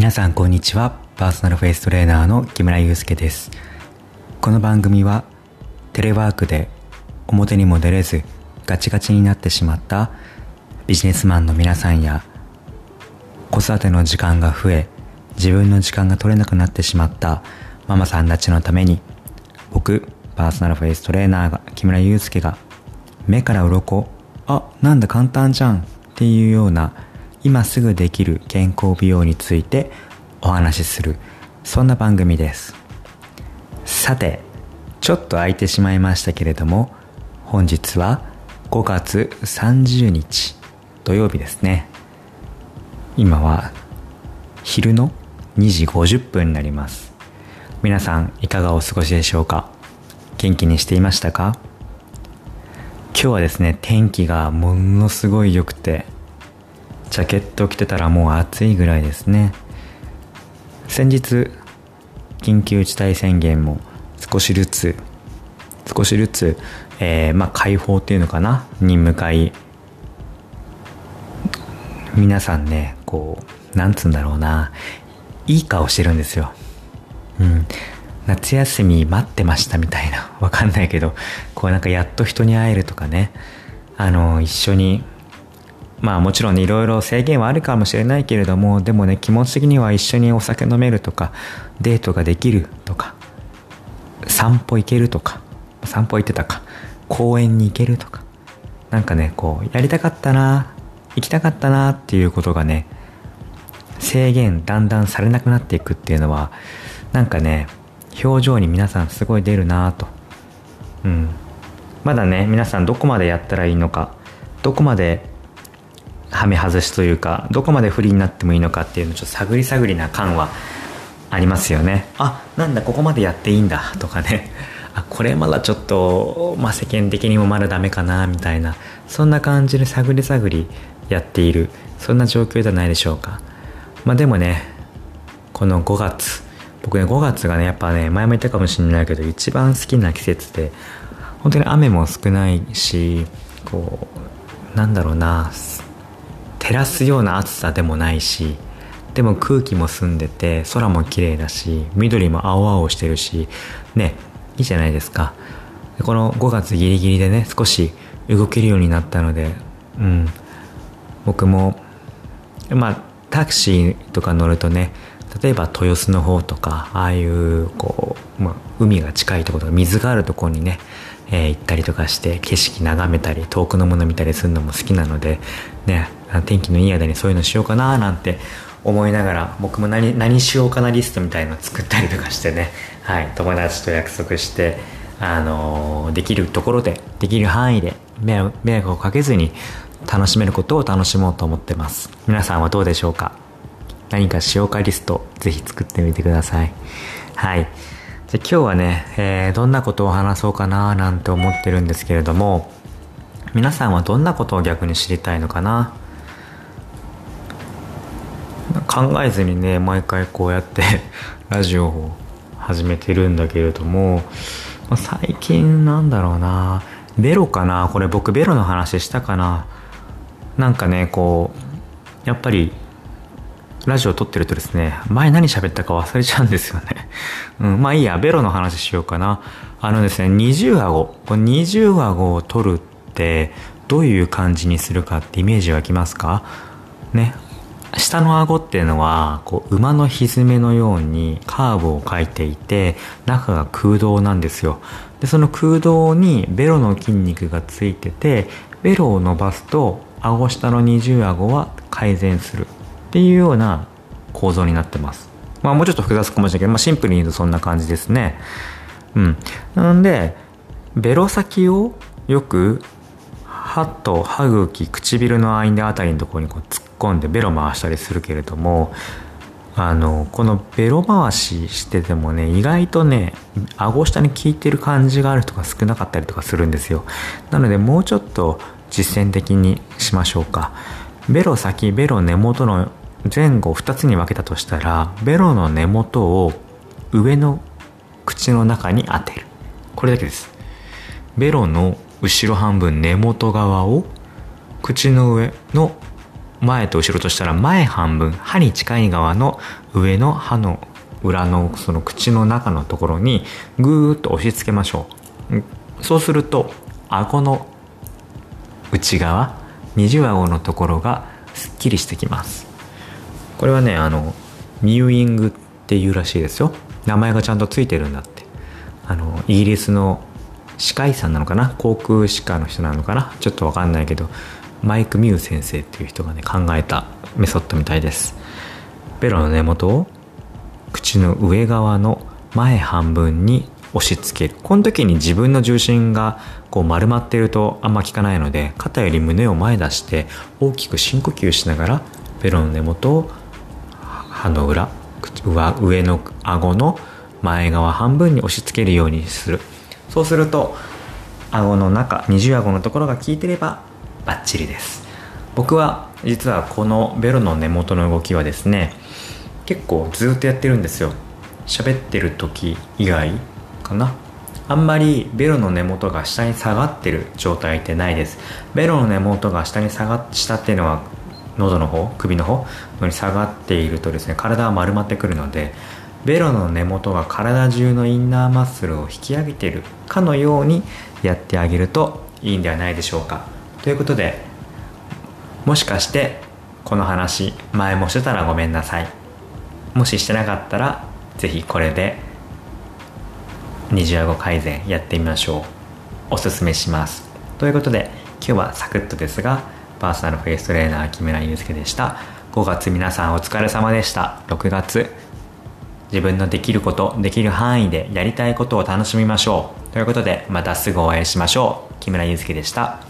皆さんこんにちは。パーソナルフェイストレーナーの木村祐介です。この番組はテレワークで表にも出れずガチガチになってしまったビジネスマンの皆さんや子育ての時間が増え自分の時間が取れなくなってしまったママさんたちのために僕パーソナルフェイストレーナーが木村祐介が目から鱗あなんだ簡単じゃんっていうような今すぐできる健康美容についてお話しするそんな番組です。さてちょっと空いてしまいましたけれども本日は5月30日土曜日ですね。今は昼の2時50分になります。皆さんいかがお過ごしでしょうか？元気にしていましたか？今日はですね天気がものすごい良くてジャケット着てたらもう暑いぐらいですね。先日緊急事態宣言も少しずつ少しずつ、えー、まあ解放っていうのかな？に向かい皆さんねこうなんつうんだろうな。いい顔してるんですよ。うん。夏休み待ってましたみたいな。わかんないけどこうなんかやっと人に会えるとかね。あの一緒にまあもちろんねいろいろ制限はあるかもしれないけれどもでもね気持ち的には一緒にお酒飲めるとかデートができるとか散歩行けるとか散歩行ってたか公園に行けるとかなんかねこうやりたかったな行きたかったなっていうことがね制限だんだんされなくなっていくっていうのはなんかね表情に皆さんすごい出るなと。うん。まだね皆さんどこまでやったらいいのかどこまではめ外しというかどこまで不利になってもいいのかっていうのちょっと探り探りな感はありますよね。あなんだここまでやっていいんだとかね。あこれまだちょっと、まあ、世間的にもまだダメかなみたいな。そんな感じで探り探りやっている。そんな状況じゃないでしょうか。まあでもねこの5月。僕ね5月がねやっぱね前も言ったかもしれないけど一番好きな季節で本当に雨も少ないしこうなんだろうな照らすような暑さでもないしでも空気も澄んでて空も綺麗だし緑も青々してるしねいいじゃないですか。この5月ギリギリでね少し動けるようになったのでうん。僕もまあタクシーとか乗るとね例えば豊洲の方とかああいうこう、まあ、海が近いところとか水があるところにね、えー、行ったりとかして景色眺めたり遠くのもの見たりするのも好きなのでね。天気のいい間にそういうのしようかななんて思いながら僕も何何しようかなリストみたいの作ったりとかしてね、はい、友達と約束して、あのー、できるところでできる範囲で迷惑をかけずに楽しめることを楽しもうと思ってます。皆さんはどうでしょうか？何かしようかリストぜひ作ってみてください。はい。じゃ今日はね、えー、どんなことを話そうかななんて思ってるんですけれども皆さんはどんなことを逆に知りたいのかな？考えずにね毎回こうやって ラジオを始めてるんだけれども最近なんだろうな。ベロかな？これ僕ベロの話したかな？なんかねこうやっぱりラジオ撮ってるとですね前何喋ったか忘れちゃうんですよね、うん、まあいいやベロの話しようかな。あのですね二重顎。これ二重顎を取るってどういう感じにするかってイメージ湧きますか？ね。下の顎っていうのはこう馬の蹄のようにカーブを描いていて中が空洞なんですよ。でその空洞にベロの筋肉がついててベロを伸ばすと顎下の二重顎は改善するっていうような構造になってます。まあもうちょっと複雑かもしれないけど、まあ、シンプルに言うとそんな感じですね。うん。なのでベロ先をよく歯と歯茎唇の間あたりのところにこう突っ込んでベロ回したりするけれどもあのこのベロ回ししててもね意外とね顎下に効いてる感じがある人が少なかったりとかするんですよ。なのでもうちょっと実践的にしましょうか。ベロ先ベロ根元の前後2つに分けたとしたらベロの根元を上の口の中に当てる。これだけです。ベロの後ろ半分根元側を口の上の前と後ろとしたら前半分歯に近い側の上の歯の裏のその口の中のところにぐーっと押し付けましょう。そうすると顎の内側二重顎のところがすっきりしてきます。これはねあのミューイングっていうらしいですよ。名前がちゃんとついてるんだって。あのイギリスの歯科医さんなのかな？航空歯科の人なのかな？ちょっと分かんないけど。マイク・ミュー先生っていう人がね考えたメソッドみたいです。ベロの根元を口の上側の前半分に押し付ける。この時に自分の重心がこう丸まっているとあんま効かないので肩より胸を前出して大きく深呼吸しながらベロの根元を歯の裏上の顎の前側半分に押し付けるようにする。そうすると顎の中二重顎のところが効いてればバッチリです。僕は実はこのベロの根元の動きはですね結構ずっとやってるんですよ。喋ってる時以外かな。あんまりベロの根元が下に下がってる状態ってないです。ベロの根元が下に下がっ下っていうのは喉の方首の方に下がっているとですね体は丸まってくるのでベロの根元が体中のインナーマッスルを引き上げているかのようにやってあげるといいんではないでしょうか。ということでもしかしてこの話前もしてたらごめんなさい。もししてなかったら是非これで二重顎改善やってみましょう。おすすめします。ということで今日はサクッとですがパーソナルフェイストレーナー木村祐介でした。5月皆さんお疲れ様でした。6月自分のできることできる範囲でやりたいことを楽しみましょう。ということでまたすぐお会いしましょう。木村祐介でした。